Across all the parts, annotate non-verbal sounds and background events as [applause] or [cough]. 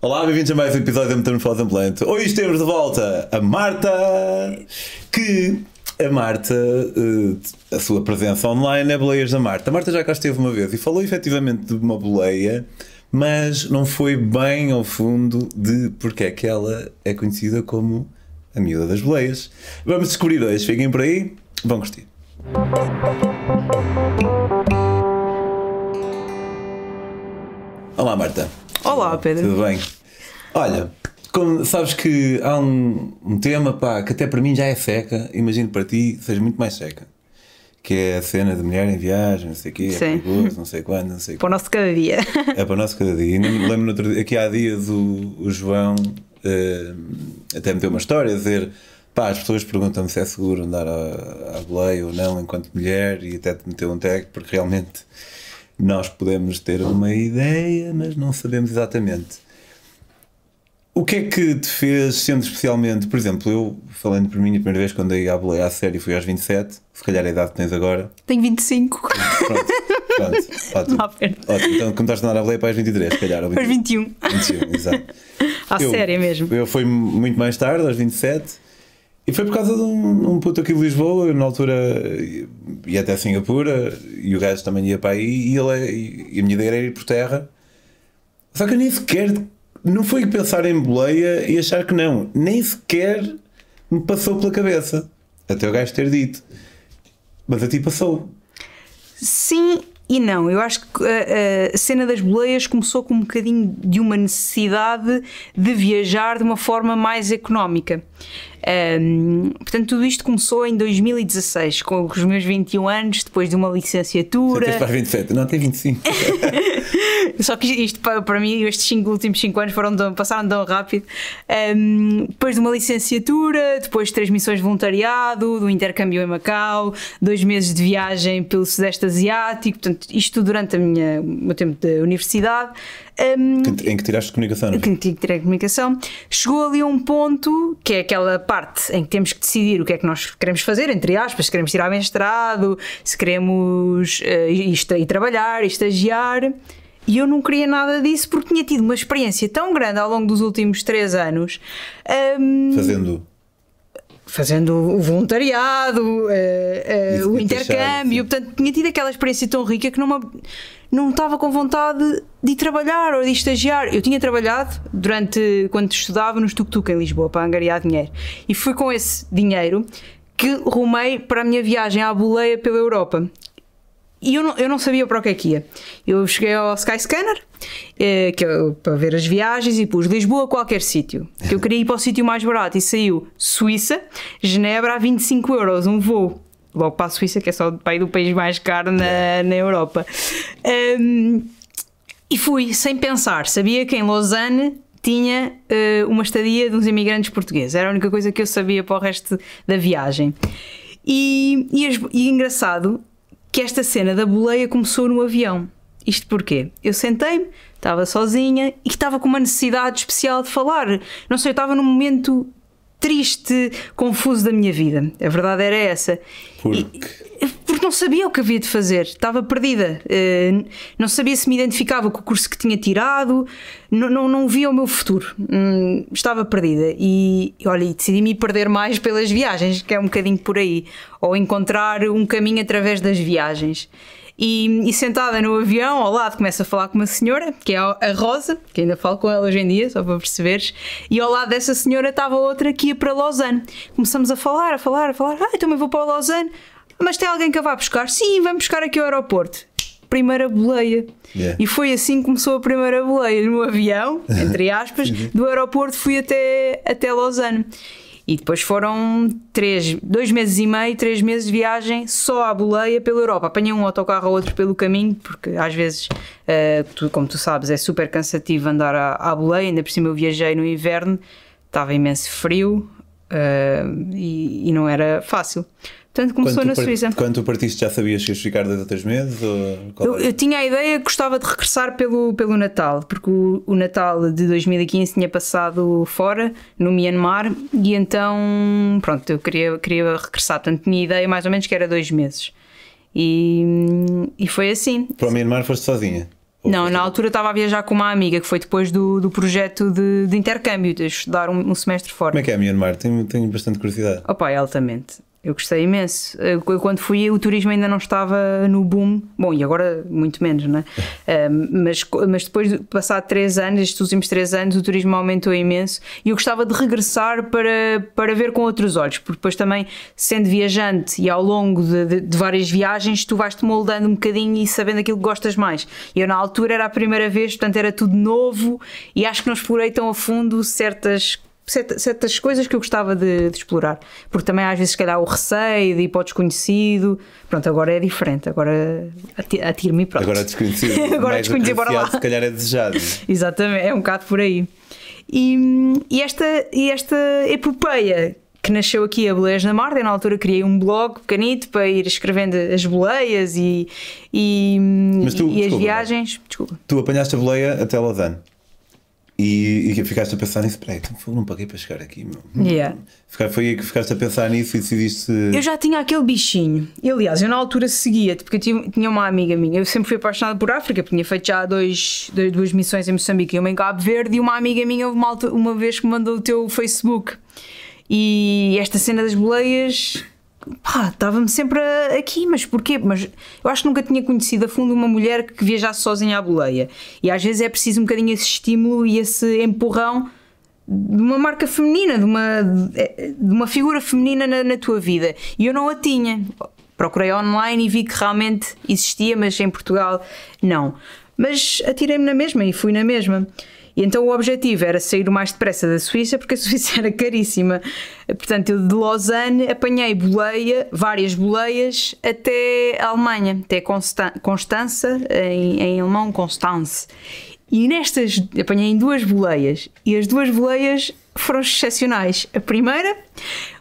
Olá, bem-vindos a mais um episódio da Metamorfose Ambulante. Hoje temos de volta a Marta, que a Marta, eh, a sua presença online é Boleias da Marta. A Marta já cá esteve uma vez e falou efetivamente de uma boleia, mas não foi bem ao fundo de porque é que ela é conhecida como a miúda das boleias. Vamos descobrir hoje, fiquem por aí, vão curtir. Olá Marta. Olá, Pedro. Tudo bem? Olha, como sabes que há um, um tema pá, que até para mim já é seca, imagino para ti seja muito mais seca. Que é a cena de mulher em viagem, não sei o quê, é perigoso, não sei quando, não sei Para o nosso cada dia. É para o nosso cada dia. Ainda me lembro no outro dia, aqui há dias o, o João eh, até meteu uma história a dizer pá, as pessoas perguntam-me se é seguro andar à, à boleia ou não enquanto mulher e até te meteu um tag porque realmente nós podemos ter uma ideia, mas não sabemos exatamente. O que é que te fez, sendo especialmente, por exemplo, eu, falando por mim, a primeira vez quando dei à boleia à série foi aos 27, se calhar a idade que tens agora. Tenho 25. Pronto, pronto, ótimo. Ótimo. Então começaste a andar à boleia para as 23, se calhar. Aos 21. 21, exato. [laughs] À Eu- séria mesmo. Eu fui muito mais tarde, aos 27, e foi por causa de um, um puto aqui de Lisboa, eu, na altura ia até Singapura, e o gajo também ia para aí, e, ele, é- e a minha ideia era ir por terra. Só que eu nem sequer, não foi pensar em boleia e achar que não, nem sequer me passou pela cabeça, até o gajo ter dito. Mas a ti passou. Sim e não. Eu acho que a, a cena das boleias começou com um bocadinho de uma necessidade de viajar de uma forma mais económica. Portanto, tudo isto começou em 2016, com os meus 21 anos, depois de uma Você licenciatura. tens para as 27, não, tem 25. [laughs] Só que isto para, para mim, estes cinco, últimos 5 anos foram tão- passaram tão rápido. Ahm, depois de uma licenciatura, depois de três missões de voluntariado, do intercâmbio em Macau, dois meses de viagem pelo Sudeste Asiático, portanto, isto durante a minha, o meu tempo de universidade. Ahm, em que tiraste comunicação, não é? que tive que a comunicação, chegou ali a um ponto que é aquela parte em que temos que decidir o que é que nós queremos fazer, entre aspas, se queremos tirar mestrado, se queremos eh, ir, ir trabalhar, estagiar. E eu não queria nada disso porque tinha tido uma experiência tão grande ao longo dos últimos três anos. ahm, Fazendo. Fazendo o voluntariado, eh, eh, o intercâmbio, portanto, tinha tido aquela experiência tão rica que não, me, não estava com vontade de ir trabalhar ou de estagiar. Eu tinha trabalhado durante quando estudava nos tuk-tuk em Lisboa para angariar dinheiro e foi com esse dinheiro que rumei para a minha viagem à boleia pela Europa. E eu não, eu não sabia para o que é que ia. Eu cheguei ao Skyscanner eh, que eu- para ver as viagens e pus Lisboa, qualquer sítio. Eu queria ir para o sítio mais barato e saiu Suíça, Genebra a 25 euros, um voo. Logo para a Suíça, que é só o país do país mais caro na, na Europa. Ahm, e fui sem pensar. Sabia que em Lausanne tinha eh, uma estadia de uns imigrantes portugueses. Era a única coisa que eu sabia para o resto da viagem. E, e, e engraçado que esta cena da boleia começou no avião. Isto porquê? Eu sentei-me, estava sozinha e estava com uma necessidade especial de falar. Não sei, eu estava num momento triste, confuso da minha vida. A verdade era essa. Porque. Porque não sabia o que havia de fazer, estava perdida. Eh, não sabia se me identificava com o curso que tinha tirado, não, não, não via o meu futuro, Hum, estava perdida. E olha, e decidi me perder mais pelas viagens, que é um bocadinho por aí, ou encontrar um caminho através das viagens. E, e sentada no avião, ao lado, começo a falar com uma senhora, que é a Rosa, que ainda falo com ela hoje em dia, só para perceberes. E ao lado dessa senhora estava outra que ia para Lausanne. Começamos a falar, a falar, a falar. Ah, eu também vou para Lausanne. Mas tem alguém que a vá buscar? Sim, vamos buscar aqui ao aeroporto. Primeira boleia. Yeah. E foi assim que começou a primeira boleia, no avião, [laughs] entre aspas, do aeroporto fui até, até Lausanne. E depois foram três, dois meses e meio, três meses de viagem só à boleia pela Europa. Apanhei um autocarro ou outro pelo caminho, porque às vezes, eh, tu- como tu sabes, é super cansativo andar à, à boleia. Ainda por cima eu viajei no inverno, estava imenso frio eh, e, e não era fácil. Portanto, começou na Suíça. quando tu partiste já sabias que ias ficar dois ou três meses? Ou Eu, eu tinha a ideia que gostava de regressar pelo, pelo Natal, porque o, o Natal de 2015 tinha passado fora, no Myanmar, e então, pronto, eu queria, queria regressar. Portanto, tinha a ideia mais ou menos que era dois meses. E, e foi assim. Para o Myanmar foste sozinha. Não, na altura estava a viajar com uma amiga que foi depois do, do projeto de, de intercâmbio, de estudar um, um semestre fora. Como é que é Myanmar? Tenho, tenho bastante curiosidade. Opa, é altamente. Eu gostei imenso. Eu, quando fui, o turismo ainda não estava no boom. Bom, e agora muito menos, não é? [laughs] Um, mas, mas depois de passar três anos, estes últimos três anos, o turismo aumentou imenso e eu gostava de regressar para, para ver com outros olhos, porque depois também, sendo viajante e ao longo de, de- de várias viagens, tu vais-te moldando um bocadinho e sabendo aquilo que gostas mais. E eu, na altura, era a primeira vez, portanto, era tudo novo e acho que não explorei tão a fundo certas certa- certas coisas que eu gostava de, de explorar. Porque também às vezes, se calhar, o receio de ir para o desconhecido. Pronto, agora é diferente. Agora ati- atiro-me e pronto. Agora é desconhecido. [laughs] Agora Mais desconhecido, bora lá. Se calhar é desejado. [laughs] Exatamente, é um bocado por aí. E, e esta, e esta epopeia que nasceu aqui a Boleias na Marta, na altura criei um blog pequenito para ir escrevendo as boleias e, e, tu- e as desculpa, viagens. Desculpa. Tu apanhaste a boleia até Lausanne. E, e ficaste a pensar nisso. Peraí, então não paguei para chegar aqui, meu. Yeah. Ficar- Foi aí que ficaste a pensar nisso e decidiste. Eu já tinha aquele bichinho. E, aliás, eu na altura seguia-te, porque eu tive- tinha uma amiga minha. Eu sempre fui apaixonada por África, porque tinha feito já dois, dois- duas missões em Moçambique e uma em Cabo Verde. E uma amiga minha, uma, uma vez que me mandou o teu Facebook. E esta cena das boleias. Pá, estava-me sempre aqui, mas porquê? Mas eu acho que nunca tinha conhecido a fundo uma mulher que viajasse sozinha à boleia. E às vezes é preciso um bocadinho esse estímulo e esse empurrão de uma marca feminina, de uma, de uma figura feminina na, na tua vida. E eu não a tinha. Procurei online e vi que realmente existia, mas em Portugal não. Mas atirei-me na mesma e fui na mesma. E então o objetivo era sair o mais depressa da Suíça, porque a Suíça [laughs] era caríssima. Portanto, eu de Lausanne apanhei boleia, várias boleias, até a Alemanha, até Constan- Constança, em, em alemão, Constance. E nestas apanhei duas boleias e as duas boleias foram excepcionais. A primeira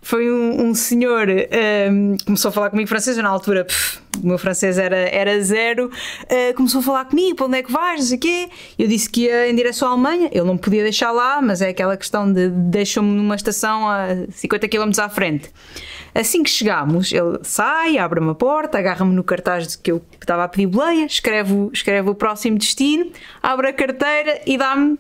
foi um, um senhor um, começou a falar comigo francês, eu na altura pff, o meu francês era, era zero, uh, começou a falar comigo, para onde é que vais, não sei o quê. Eu disse que ia em direção à Alemanha, ele não podia deixar lá, mas é aquela questão de deixou-me numa estação a 50 km à frente. Assim que chegámos, ele sai, abre-me a porta, agarra-me no cartaz de que eu estava a pedir boleia, escreve, o- escreve o próximo destino, abre a carteira e dá-me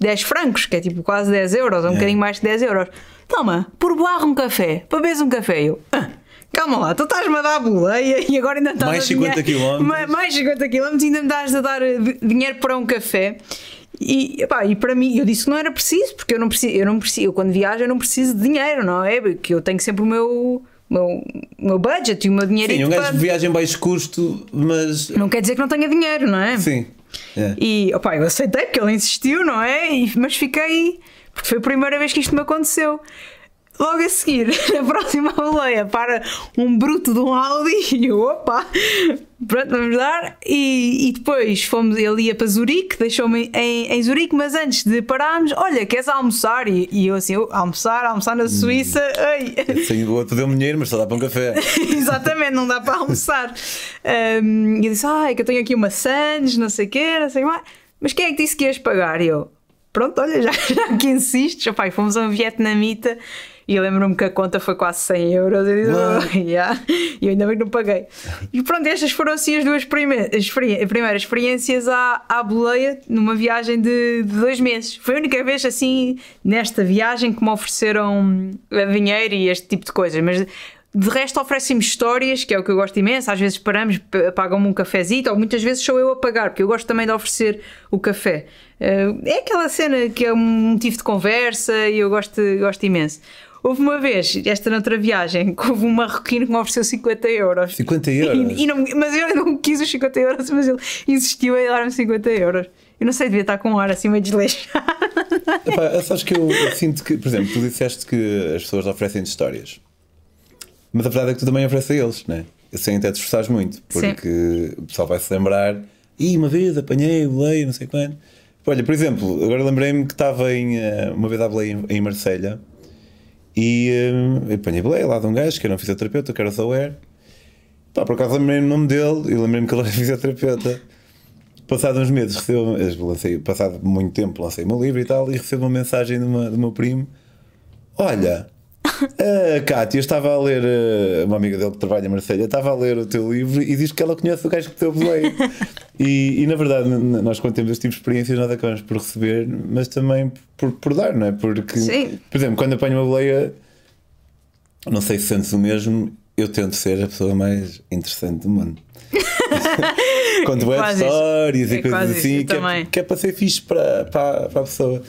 10 francos, que é tipo quase 10 euros, ou um bocadinho mais que 10 euros. Toma, por barra um café, para beberes um café. Eu, "Ah, calma lá, tu estás-me a dar boleia e agora ainda estás Mais a 50 dinhe- quilómetros. Ma- Mais 50 quilómetros e ainda me estás a dar eh, di- dinheiro para um café. E, epá, e para mim, eu disse que não era preciso, porque eu não preciso, eu não preciso, eu quando viajo eu não preciso de dinheiro, não é? Porque eu tenho sempre o meu, meu, meu budget e o meu dinheiro. Sim, um gajo de viagem baixo custo, mas. Não quer dizer que não tenha dinheiro, não é? Sim. É. E opá, eu aceitei porque ele insistiu, não é? E- mas fiquei. Porque foi a primeira vez que isto me aconteceu. Logo a seguir, [laughs] na próxima boleia, para um bruto de um Audi e eu, opa, pronto, vamos dar. E, e depois fomos, ele ia para Zurique, deixou-me em, em Zurique, mas antes de pararmos, olha, queres almoçar? E, e eu assim, eu, almoçar, almoçar na Suíça, ei. Sim, o outro deu-me dinheiro, mas só dá para um café. [laughs] Exatamente, não dá para almoçar. Um, e eu disse: Ai, que eu tenho aqui uma Sands, não sei o quê, não sei mais. Mas quem é que disse que ias pagar? E eu: Pronto, olha, já, [laughs] já que insistes, opá, e fomos a um vietnamita. E eu lembro-me que a conta foi quase 100 euros. Eu disse. "Oh, yeah." E eu ainda bem que não paguei. E pronto, estas foram assim as duas prime- as experi- primeiras experiências à, à boleia numa viagem de, de dois meses. Foi a única vez assim nesta viagem que me ofereceram eh, dinheiro e este tipo de coisas. Mas de resto oferecem-me histórias, que é o que eu gosto imenso. Às vezes paramos, pagam-me um cafezito, ou muitas vezes sou eu a pagar, porque eu gosto também de oferecer o café. Eh, É aquela cena que é um motivo de conversa e eu gosto, gosto imenso. Houve uma vez, esta noutra viagem, que houve um marroquino que me ofereceu 50 euros. 50 euros? E, e não- mas eu não quis os 50 euros, mas ele insistiu em dar-me 50 euros. Eu não sei, devia estar com um ar assim meio desleixado. Epá, sabes que eu, eu sinto que, por exemplo, tu disseste que as pessoas oferecem histórias, mas a verdade é que tu também ofereces a eles, né? Sem até te esforçares muito, porque o pessoal vai se lembrar. E uma vez apanhei, leio, não sei quando. Olha, por exemplo, agora lembrei-me que estava em, eh, uma vez à em, em Marselha e eh, apanhei boleia lá de um gajo que era um fisioterapeuta, que era Sauer. Pá, por acaso lembrei-me o nome dele e lembrei-me que ele era [laughs] fisioterapeuta. Passado uns meses, recebo, eu lancei, passado muito tempo, lancei o meu livro e tal, e recebo uma mensagem de do meu primo: Olha, A Cátia estava a ler, eh, uma amiga dele que trabalha em Marselha, estava a ler o teu livro e diz que ela conhece o gajo que deu boleia. [laughs] e, e na verdade, nós quando temos este tipo de experiências, nós acabamos por receber, mas também por, por dar, não é? Porque, Sim. por exemplo, quando apanho uma boleia, não sei se sentes o mesmo, eu tento ser a pessoa mais interessante do mundo. [laughs] Quando web stories É e coisas quase isso, assim, que é, que é para ser fixe para, para, para a pessoa.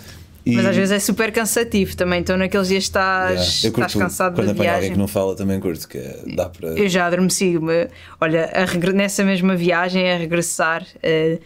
E- Mas às vezes é super cansativo também. Então naqueles dias estás, Yeah. Estás cansado quando da apanho alguém viagem. que não fala, também curto, que é- dá para. Eu já adormeci. me- Olha, a nessa mesma viagem, a regressar, eh,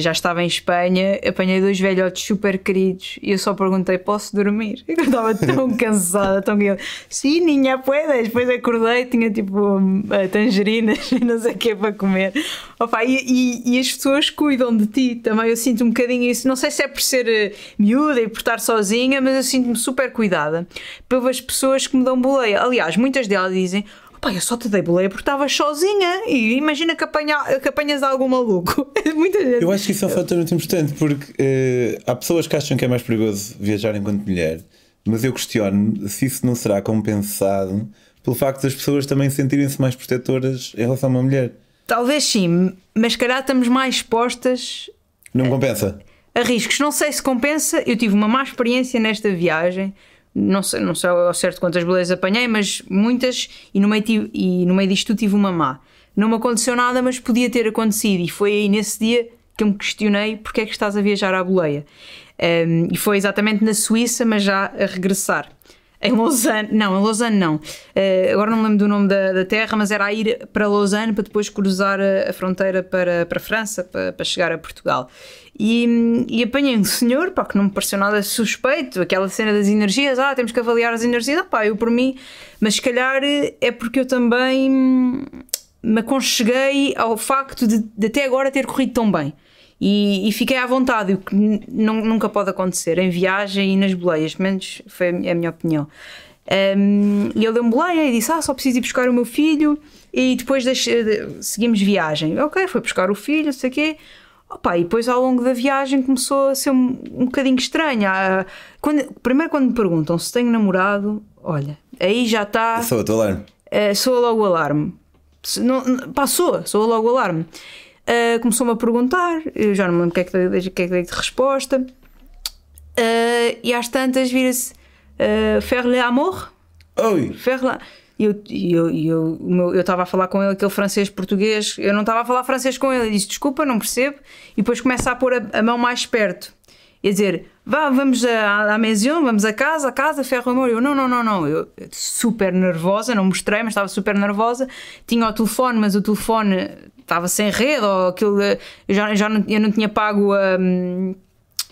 já estava em Espanha, apanhei dois velhotes super queridos e eu só perguntei: posso dormir? [laughs] Eu estava tão [laughs] cansada, tão guiada. Sim, ninha, puedes. Depois acordei, tinha tipo eh, tangerinas [laughs] e não sei o que para comer. Opa, e, e- e as pessoas cuidam de ti também. Eu sinto um bocadinho isso. Não sei se é por ser eh, miúda e por estar sozinha, mas eu sinto-me super cuidada pelas pessoas que me dão boleia. Aliás, muitas delas dizem. Pá, eu só te dei boleia porque estavas sozinha e imagina que, apanha, que apanhas algum maluco. [laughs] Muita gente. Eu acho que isso é um fator muito importante porque eh, há pessoas que acham que é mais perigoso viajar enquanto mulher, mas eu questiono se isso não será compensado pelo facto das pessoas também sentirem-se mais protetoras em relação a uma mulher. Talvez sim, mas se calhar estamos mais expostas Não compensa? a riscos. Não sei se compensa. Eu tive uma má experiência nesta viagem. Não sei, não sei ao certo quantas boleias apanhei, mas muitas, e no, meio tive- e no meio disto tive uma má. Não me aconteceu nada, mas podia ter acontecido, e foi aí nesse dia que eu me questionei porque é que estás a viajar à boleia. Um, e foi exatamente na Suíça, mas já a regressar. Em Lausanne, não, em Lausanne não. Uh, agora não me lembro do nome da, da terra, mas era a ir para Lausanne para depois cruzar a, a fronteira para, para a França, para, para chegar a Portugal. E, e apanhei um senhor, pá, que não me pareceu nada suspeito, aquela cena das energias, ah, temos que avaliar as energias, ah, pá, eu por mim, mas se calhar é porque eu também me aconcheguei ao facto de, de até agora ter corrido tão bem. E, e fiquei à vontade, o que nunca pode acontecer em viagem e nas boleias, menos foi a minha, opinião. Um, e ele deu-me boleia e disse: Ah, só preciso ir buscar o meu filho e depois deixe- de- seguimos viagem. Ok, foi buscar o filho, não sei o quê. Opa, e depois ao longo da viagem começou a ser um, um bocadinho estranha. Ah, Quando, primeiro, quando me perguntam se tenho namorado, olha, aí já está. Sou tua alarme. Uh, soa logo o alarme. Se- Não, soa, soa logo o alarme. Uh, Começou-me a perguntar, eu já não me lembro o que é que dei, que é que dei de resposta. Uh, e às tantas vira-se uh, faire l'amour? Oi! Faire la... E eu e eu eu eu estava a falar com ele aquele francês português, eu não estava a falar francês com ele, ele disse desculpa, não percebo, e depois começa a pôr a, a mão mais perto. E dizer, vá, vamos à, à maison, vamos a casa, a casa, ferro amor. Eu, não, não, não, não. Eu super nervosa, não mostrei, mas estava super nervosa. Tinha o telefone, mas o telefone estava sem rede, ou aquilo. Eu já, já não, eu não tinha pago a.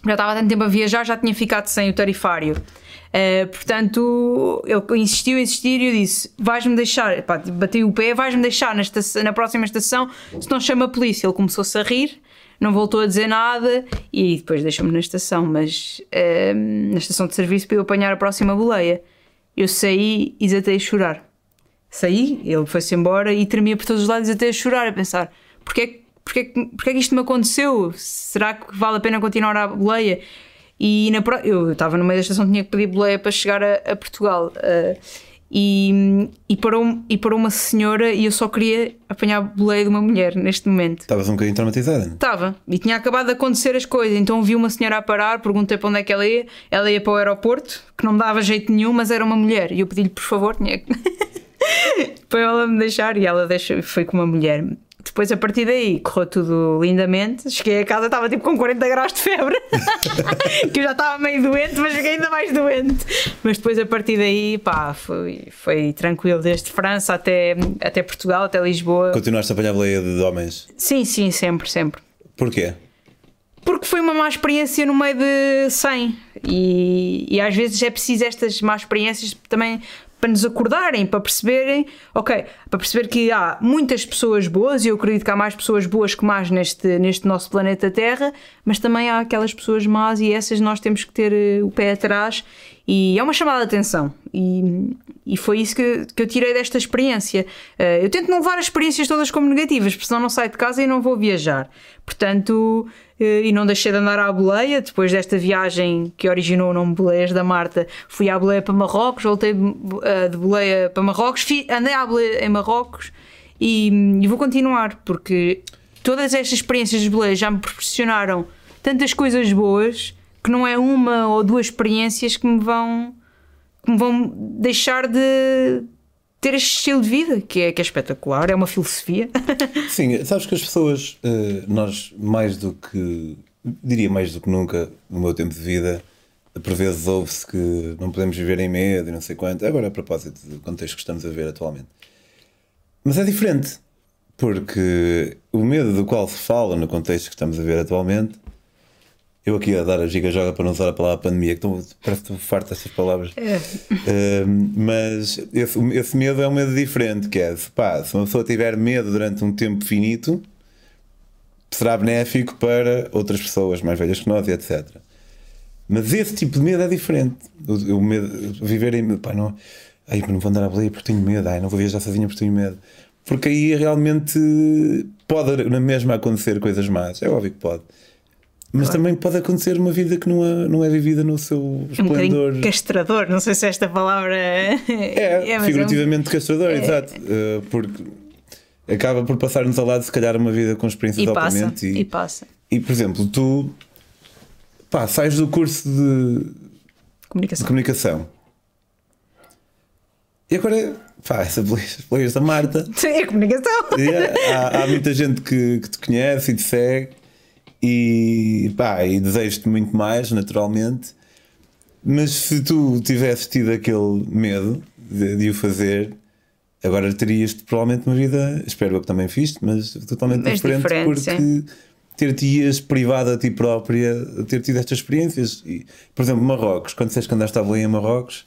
já estava há tanto tempo a viajar, já tinha ficado sem o tarifário. Uh, portanto, ele insistiu, insistiu e eu disse: vais-me deixar, pá, bati o pé, vais-me deixar na, estação- na próxima estação, se não chama a polícia. Ele começou-se a rir, não voltou a dizer nada e depois deixou-me na estação, mas uh, na estação de serviço para eu apanhar a próxima boleia. Eu saí e desatei a chorar. Saí, ele foi-se embora e tremia por todos os lados até a chorar, a pensar: porquê, porquê, porquê que isto me aconteceu? Será que vale a pena continuar à boleia? E na, eu estava no meio da estação, tinha que pedir boleia para chegar a, a Portugal. eh, e, e, parou, e uma senhora e eu só queria apanhar boleia de uma mulher neste momento. Estavas um bocadinho traumatizada. Estava. E tinha acabado de acontecer as coisas. Então vi uma senhora a parar, perguntei para onde é que ela ia. Ela ia para o aeroporto, que não me dava jeito nenhum, mas era uma mulher. E eu pedi-lhe, por favor, tinha [laughs] para ela me deixar. E ela deixou, foi com uma mulher. Depois, a partir daí, correu tudo lindamente. Cheguei a casa, estava tipo com 40 graus de febre. [laughs] que eu já estava meio doente, mas fiquei ainda mais doente. Mas depois, a partir daí, pá, foi, foi tranquilo. Desde França até, até Portugal, até Lisboa. Continuaste a apanhar boleia de homens. Sim, sim, sempre, sempre. Porquê? Porque foi uma má experiência no meio de 100 e, e às vezes é preciso estas más experiências também para nos acordarem, para perceberem, ok, para perceber que há muitas pessoas boas e eu acredito que há mais pessoas boas que más neste, neste nosso planeta Terra, mas também há aquelas pessoas más e essas nós temos que ter eh, o pé atrás E é uma chamada de atenção. E, e foi isso que, que eu tirei desta experiência. Uh, eu tento não levar as experiências todas como negativas, porque senão não saio de casa e não vou viajar. Portanto, e não deixei de andar à boleia. Depois desta viagem que originou o nome Boleias da Marta, fui à boleia para Marrocos, voltei uh, de boleia para Marrocos, andei à boleia em Marrocos e, e vou continuar, porque todas estas experiências de boleia já me proporcionaram tantas coisas boas que não é uma ou duas experiências que me vão que me vão deixar de ter este estilo de vida que é, que é espetacular, é uma filosofia. [laughs] Sim, sabes que as pessoas, eh, nós mais do que, diria mais do que nunca no meu tempo de vida, por vezes ouve-se que não podemos viver em medo e não sei quanto. Agora, a propósito do contexto que estamos a ver atualmente. Mas é diferente, porque o medo do qual se fala no contexto que estamos a ver atualmente eu aqui a dar a giga-joga para não usar a palavra pandemia, que estou, parece que estou farto destas palavras. É. Uh, mas esse, esse, medo é um medo diferente, que é, pá, se uma pessoa tiver medo durante um tempo finito, será benéfico para outras pessoas mais velhas que nós e etc. Mas esse tipo de medo é diferente. O, o medo, viver em pá, não, ai, não vou andar a boleia porque tenho medo, ai, não vou viajar sozinha porque tenho medo. Porque aí realmente pode na mesma acontecer coisas más, é óbvio que pode. Mas também pode acontecer uma vida que não é, não é vivida no seu esplendor. Um castrador, não sei se esta palavra é. É, é figurativamente é um... castrador, é... exato. Uh, porque acaba por passar-nos ao lado, se calhar, uma vida com experiências e altamente. E, e passa. E, por exemplo, tu pá, sais do curso de comunicação. De comunicação. E agora, pá, essa players da Marta. [laughs] É comunicação. há, há, muita gente que, que te conhece e te segue e, pá, e desejo-te muito mais, naturalmente. Mas se tu tivesses tido aquele medo de, de o fazer, agora terias provavelmente uma vida, espero eu que também fiz, mas totalmente mas diferente, diferente, porque ter-te-ias privado a ti própria, ter tido estas experiências. E, por exemplo, Marrocos, quando disseste que andaste a em Marrocos,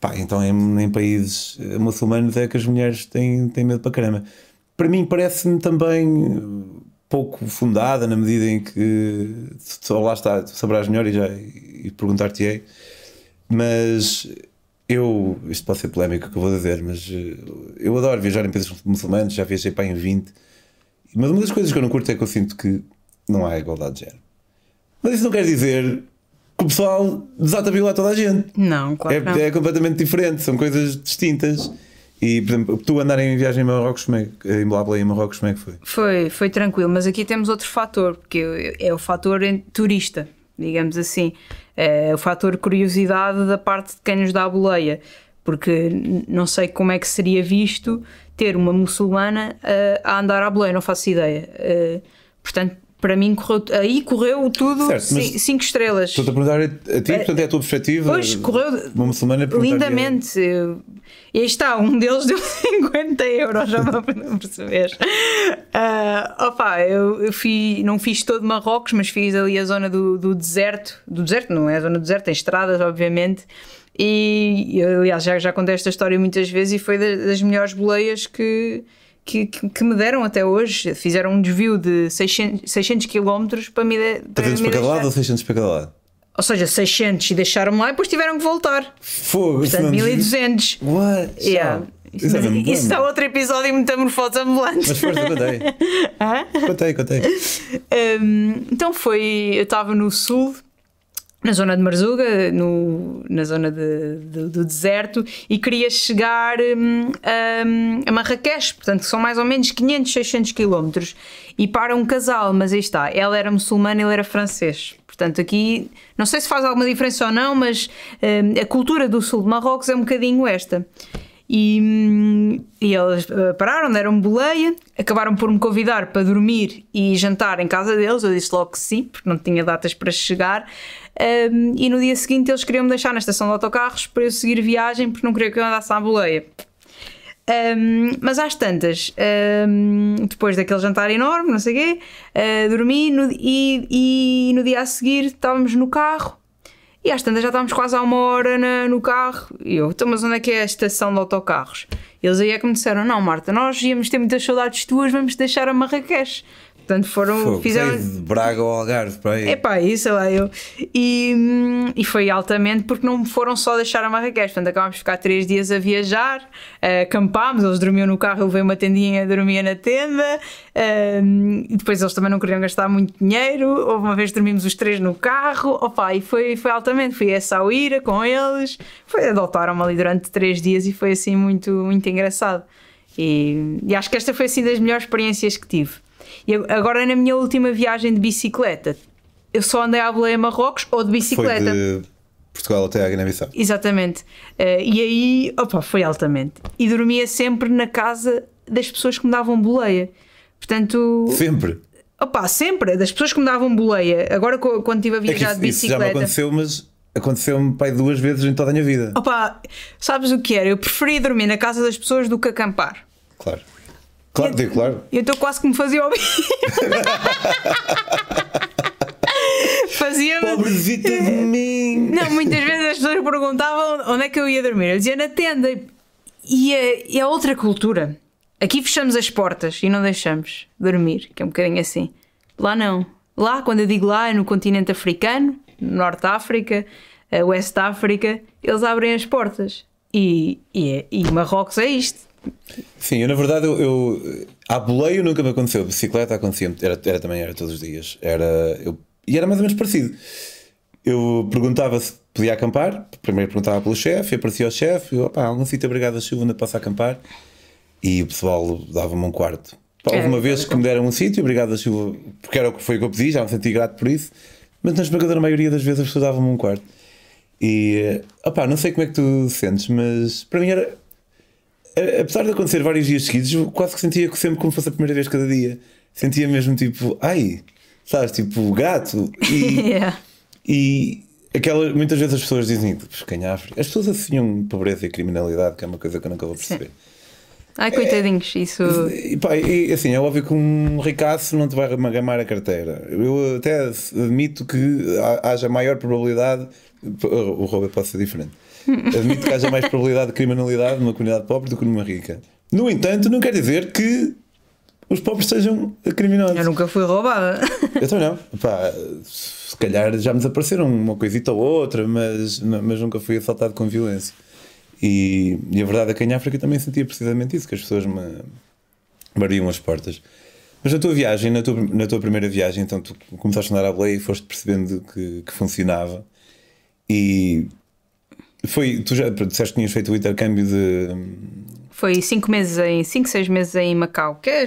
pá, então em, em países muçulmanos é que as mulheres têm, têm medo para caramba. Para mim parece-me também pouco fundada na medida em que só lá está, tu sabrás melhor e, já, e perguntar-te-ei, mas eu, isto pode ser polémico que eu vou dizer, mas eh, eu adoro viajar em países muçulmanos, já viajei para em 20, mas uma das coisas que eu não curto é que eu sinto que não há igualdade de género. Mas isso não quer dizer que o pessoal desata violar toda a gente. Não, claro. É, não. é completamente diferente, são coisas distintas. E, por exemplo, tu andar em viagem em Marrocos, como é, em Blabla em Marrocos, como é que foi? Foi, foi tranquilo, mas aqui temos outro fator, porque é o fator turista, digamos assim. É o fator curiosidade da parte de quem nos dá a boleia, porque não sei como é que seria visto ter uma muçulmana a, a andar à boleia, não faço ideia. Uh, portanto, para mim correu, aí correu tudo 5 estrelas. Estou-te a perguntar a ti, é, portanto é a tua perspectiva. Pois, correu uma muçulmana lindamente. E aí está, um deles [laughs] deu 50 euros, já para perceber. Uh, opa, eu, eu fiz, não fiz todo Marrocos, mas fiz ali a zona do, do deserto. Do deserto, não é a zona do deserto, tem estradas, obviamente. E aliás, já, já contei esta história muitas vezes e foi das melhores boleias que que, que, que, me deram até hoje. Fizeram um desvio de 600, 600 km para me, para 300 para cada lado ou 600 para cada lado? Ou seja, 600 e deixaram-me lá e depois tiveram que voltar. Fogo, Portanto, 1200. What? Yeah. Isso, é isso é outro episódio de metamorfose ambulante. Mas força, contei. contei, contei. Um, então foi. Eu estava no sul na zona de Marzuga, no, na zona de, de, do deserto, e queria chegar um, a, a Marrakech, portanto são mais ou menos 500, 600 quilómetros, e para um casal, mas aí está, ela era muçulmana ele era francês. Portanto, aqui não sei se faz alguma diferença ou não, mas um, a cultura do sul de Marrocos é um bocadinho esta. E, e eles uh, pararam, deram-me boleia, acabaram por me convidar para dormir e jantar em casa deles. Eu disse logo que sim, porque não tinha datas para chegar. Um, e no dia seguinte eles queriam me deixar na estação de autocarros para eu seguir viagem porque não queria que eu andasse à boleia. Um, mas às tantas, um, depois daquele jantar enorme, não sei o quê, uh, dormi no, e, e, no dia a seguir estávamos no carro e às tantas já estávamos quase há uma hora na, no carro. E eu, então, mas onde é que é a estação de autocarros? Eles aí é que me disseram: Não, Marta, nós íamos ter muitas saudades tuas, vamos deixar a Marrakech Portanto, foram. Fogo, fizeram. de Braga ou Algarve, para aí. É pá, isso lá eu. E, hum, e foi altamente porque não me foram só deixar a Marrakech. Portanto, acabámos de ficar três dias a viajar, eh, acampámos, eles dormiam no carro, eu levei uma tendinha, dormia na tenda. hum, e depois eles também não queriam gastar muito dinheiro. Houve uma vez dormimos os três no carro. Opa, e foi, foi altamente. Fui a Saúira com eles. Foi, adotaram-me ali durante três dias e foi assim muito, muito engraçado. E, e acho que esta foi assim das melhores experiências que tive. E agora na minha última viagem de bicicleta, eu só andei à boleia Marrocos ou de Foi bicicleta. de Portugal até à Guiné-Bissau. Exatamente. Eh, e aí, opa, foi altamente. E dormia sempre na casa das pessoas que me davam boleia. Portanto, Sempre. opa, sempre, das pessoas que me davam boleia. Agora, quando estive a É viajar isso, de isso já me bicicleta. aconteceu, mas aconteceu-me pai duas vezes em toda a minha vida. Opa, sabes o que era? Eu preferia dormir na casa das pessoas do que acampar. Claro. Claro, digo, claro. E então quase que me fazia ouvir. [laughs] Fazia-me. Pobrezita de mim! Não, muitas vezes as pessoas perguntavam onde é que eu ia dormir. Eu dizia na tenda. E é, outra cultura. Aqui fechamos as portas e não deixamos dormir, que é um bocadinho assim. Lá não. Lá, quando eu digo lá, é no continente africano, no Norte de África, eh, West África, eles abrem as portas. E, e, é- e Marrocos é isto. Sim, eu na verdade eu, eu à boleio nunca me aconteceu, a bicicleta acontecia era, era também era todos os dias. Era, eu, e era mais ou menos parecido. Eu perguntava se podia acampar, primeiro perguntava pelo chefe, aparecia o chefe, eu, opá, algum sítio obrigado a chuva onde posso acampar e o pessoal dava-me um quarto. Pá, houve É, uma vez que me deram um sítio, obrigado a chuva, porque era o que foi o que eu pedi, já me senti grato por isso, mas na esmagadora maioria das vezes as pessoas davam-me um quarto. E opá, não sei como é que tu sentes, mas para mim era a- apesar de acontecer vários dias seguidos, eu quase que sentia que sempre como fosse a primeira vez cada dia. Sentia mesmo tipo, ai, sabes, tipo gato. E, [laughs] Yeah. e aquela, muitas vezes as pessoas dizem, tipo, canhafre. As pessoas associam pobreza e criminalidade, que é uma coisa que eu nunca vou perceber. Ai, coitadinhos, isso. E, pá, e, assim, é óbvio que um ricaço não te vai gamar a carteira. Eu até admito que ha- haja maior probabilidade. O roubo pode ser diferente. Admito que haja mais probabilidade de criminalidade numa comunidade pobre do que numa rica. No entanto, não quer dizer que os pobres sejam criminosos. Eu nunca fui roubada. Eu também não. Pá, se calhar já me desapareceram uma coisita ou outra, mas, mas nunca fui assaltado com violência. E, e a verdade é que em África também sentia precisamente isso, que as pessoas me abriam as portas. Mas na tua viagem, na tua, na tua primeira viagem, então tu começaste a andar à boleia e foste percebendo que, que funcionava. E foi, tu já disseste que tinhas feito o intercâmbio de. Foi 5 meses em 5, 6 meses em Macau, que é,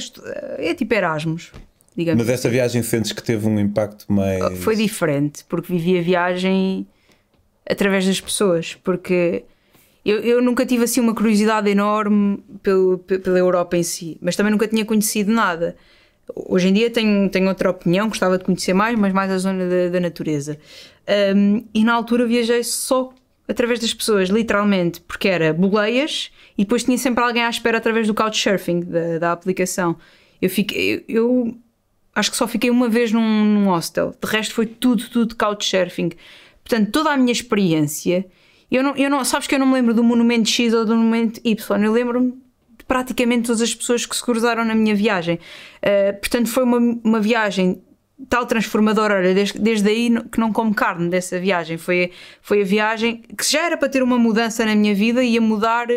é tipo Erasmus, digamos. Mas esta viagem sentes que teve um impacto mais. Foi diferente, porque vivi a viagem através das pessoas, porque eu, eu nunca tive assim uma curiosidade enorme pelo, pe- pela Europa em si, mas também nunca tinha conhecido nada. Hoje em dia tenho, tenho outra opinião, gostava de conhecer mais, mas mais a zona da, da natureza. Um, e na altura viajei só através das pessoas, literalmente, porque era boleias e depois tinha sempre alguém à espera através do couchsurfing, da, da aplicação. Eu, fiquei, eu, acho que só fiquei uma vez num, num hostel, de resto foi tudo, tudo couchsurfing. Portanto, toda a minha experiência, eu não, eu não, sabes que eu não me lembro do monumento X ou do monumento Y, eu lembro-me de praticamente todas as pessoas que se cruzaram na minha viagem. Uh, portanto, foi uma, uma viagem tal transformadora, olha, desde, desde aí que não como carne dessa viagem. Foi, foi a viagem que já era para ter uma mudança na minha vida, ia mudar,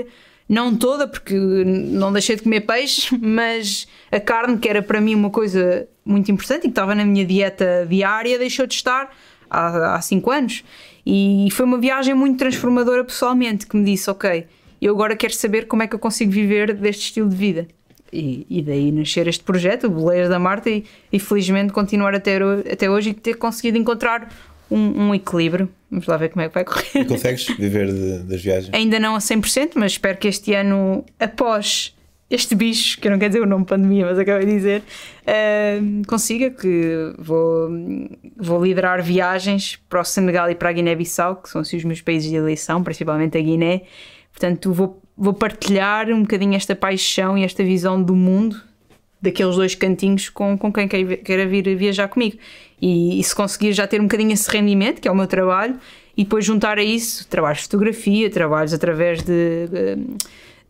não toda, porque não deixei de comer peixe, [laughs] mas a carne, que era para mim uma coisa muito importante e que estava na minha dieta diária, deixou de estar há, há cinco anos. E foi uma viagem muito transformadora pessoalmente, que me disse, ok, eu agora quero saber como é que eu consigo viver deste estilo de vida. E, e daí nascer este projeto, o Boleias da Marta, e, e felizmente continuar até, até hoje e ter conseguido encontrar um, um equilíbrio. Vamos lá ver como é que vai correr. Consegues viver de- das viagens? Ainda não a 100%, mas espero que este ano, após este bicho, que eu não quero dizer o nome pandemia, mas acabei de dizer, ah, consiga que vou, vou liderar viagens para o Senegal e para a Guiné-Bissau, que são assim, os meus países de eleição, principalmente a Guiné. Portanto, vou, vou partilhar um bocadinho esta paixão e esta visão do mundo daqueles dois cantinhos com, com quem queira vir viajar comigo. E, e se conseguir já ter um bocadinho esse rendimento, que é o meu trabalho, e depois juntar a isso trabalhos de fotografia, trabalhos através de,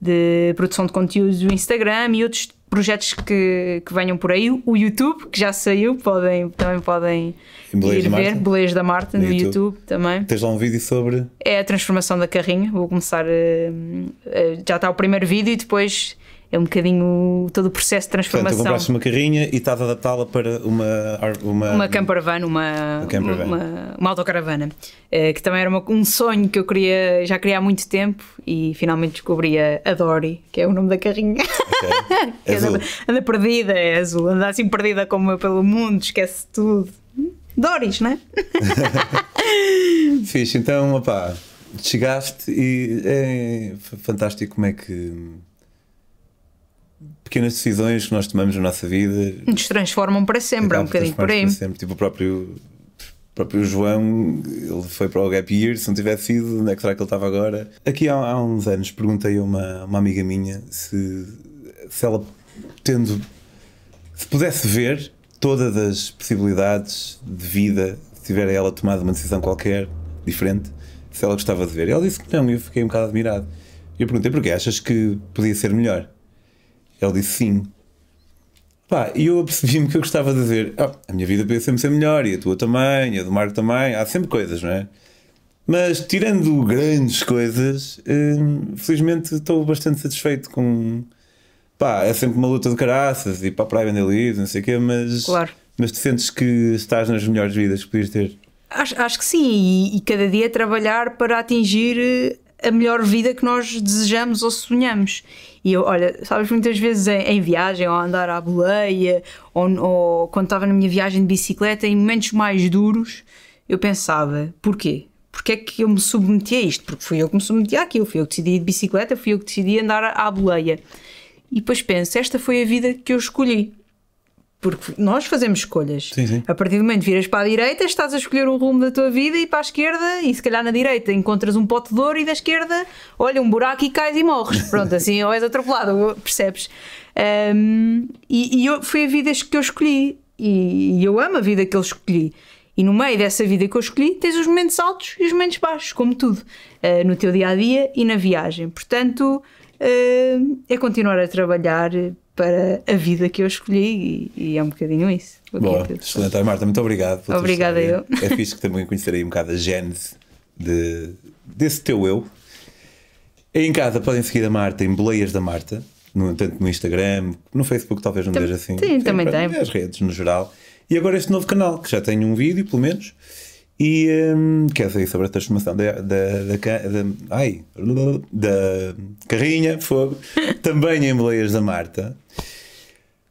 de produção de conteúdos do Instagram e outros projetos que, que venham por aí. O YouTube, que já saiu, podem, também podem ir ver. Boleias da Marta no, No YouTube. YouTube. também. Tens lá um vídeo sobre. É a transformação da carrinha. Vou começar. eh, eh, já está o primeiro vídeo e depois é um bocadinho todo o processo de Portanto, tu transformação. compraste uma carrinha e estás a adaptá-la para uma. Uma, Uma camper van, uma, Uma camper van. uma, uma autocaravana, eh, que também era uma- um sonho que eu queria, já queria há muito tempo e finalmente descobri a, Dory, que é o nome da carrinha. Ok. [laughs] Que Azul. anda, anda perdida, é azul, anda assim perdida como pelo mundo, esquece tudo. Doris, não é? [laughs] Fixe, então, opá, chegaste e é fantástico como é que pequenas decisões que nós tomamos na nossa vida Nos transformam para sempre, é um bocadinho por aí. sempre. Tipo o próprio, o próprio João, ele foi para o Gap Year, se não tivesse sido, onde é que será que ele estava agora? Aqui há, há uns anos perguntei a uma, uma amiga minha se, se ela tendo se pudesse ver todas as possibilidades de vida, se tiver ela tomado uma decisão qualquer, diferente, se ela gostava de ver. E ela disse que não, e eu fiquei um bocado admirado. E eu perguntei porquê, achas que podia ser melhor? Ela disse sim. Pá, e eu apercebi-me que eu gostava de dizer: "Ah, a minha vida podia sempre ser melhor, e a tua também, e a do Marco também, há sempre coisas, não é? Mas tirando grandes coisas, hum, felizmente estou bastante satisfeito com. Pá, é sempre uma luta de caraças e para a praia vender livros, não sei o quê, mas. Claro. Mas tu sentes que estás nas melhores vidas que podias ter. Acho, acho que sim, e, e cada dia trabalhar para atingir eh, a melhor vida que nós desejamos ou sonhamos. E eu, olha, sabes, muitas vezes em, em viagem, ou andar à boleia, ou, ou quando estava na minha viagem de bicicleta, em momentos mais duros, eu pensava: porquê? Porquê é que eu me submeti a isto? Porque fui eu que me submeti àquilo, fui eu que decidi de bicicleta, fui eu que decidi andar à boleia. E depois penso: esta foi a vida que eu escolhi. Porque nós fazemos escolhas. Sim, sim. A partir do momento que viras para a direita, estás a escolher o rumo da tua vida e para a esquerda, e se calhar na direita encontras um pote de ouro e da esquerda, olha, um buraco e cais e morres. [laughs] Pronto, assim, ou és atropelado, percebes? Um, e e eu, foi a vida que eu escolhi. E, e eu amo a vida que eu escolhi. E no meio dessa vida que eu escolhi, tens os momentos altos e os momentos baixos, como tudo, uh, no teu dia a dia e na viagem. Portanto, uh, é continuar a trabalhar para a vida que eu escolhi e, e é um bocadinho isso. Boa, é eu- excelente. Ai, Marta, muito obrigado. Obrigada história. É fixe que também conhecer aí um bocado a gênese de, desse teu eu. Em casa podem seguir a Marta em Boleias da Marta, no, tanto no Instagram, no Facebook talvez não Tam- veja assim. sim, também tem. As redes no geral. E agora este novo canal, que já tem um vídeo, pelo menos, e hum, que é sobre a transformação da, da, da, da- ai, da carrinha, fogo, também em Boleias da Marta.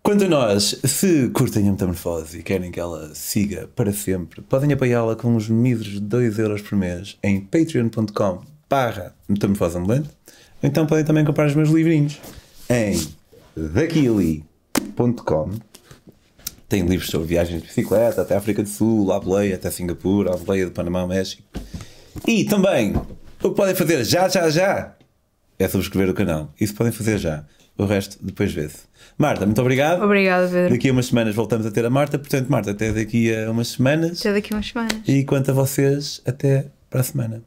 Quanto a nós, se curtem a metamorfose e querem que ela siga para sempre, podem apoiá-la com uns míseros 2€ euros por mês em patreon.com barra metamorfose ambulante. Então podem também comprar os meus livrinhos em daquili.com Tem livros sobre viagens de bicicleta até a África do Sul, à Boleia, até Singapura, à Boleia de Panamá, México. E também, o que podem fazer já, já, já, é subscrever o canal. Isso podem fazer já. O resto depois vê-se. Marta, muito obrigado. Obrigada, Pedro. Daqui a umas semanas voltamos a ter a Marta. Portanto, Marta, até daqui a umas semanas. Até daqui a umas semanas. E quanto a vocês, até para a semana.